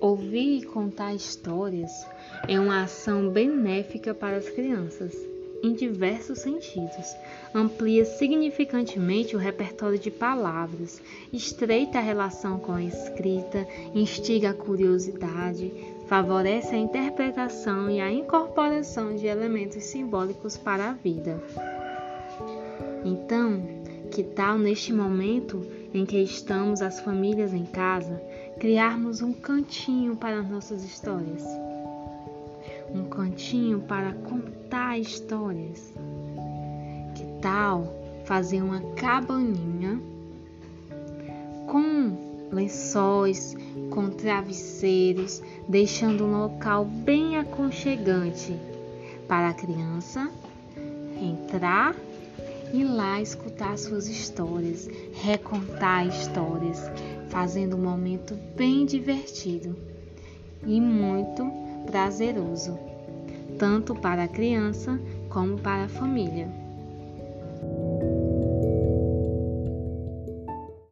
Ouvir e contar histórias é uma ação benéfica para as crianças, em diversos sentidos. Amplia significantemente o repertório de palavras, estreita a relação com a escrita, instiga a curiosidade, favorece a interpretação e a incorporação de elementos simbólicos para a vida. Então, que tal neste momento em que estamos as famílias em casa, criarmos um cantinho para nossas histórias? Um cantinho para contar histórias? Que tal fazer uma cabaninha com lençóis, com travesseiros, deixando um local bem aconchegante para a criança entrar ir lá escutar suas histórias, recontar histórias, fazendo um momento bem divertido e muito prazeroso, tanto para a criança como para a família.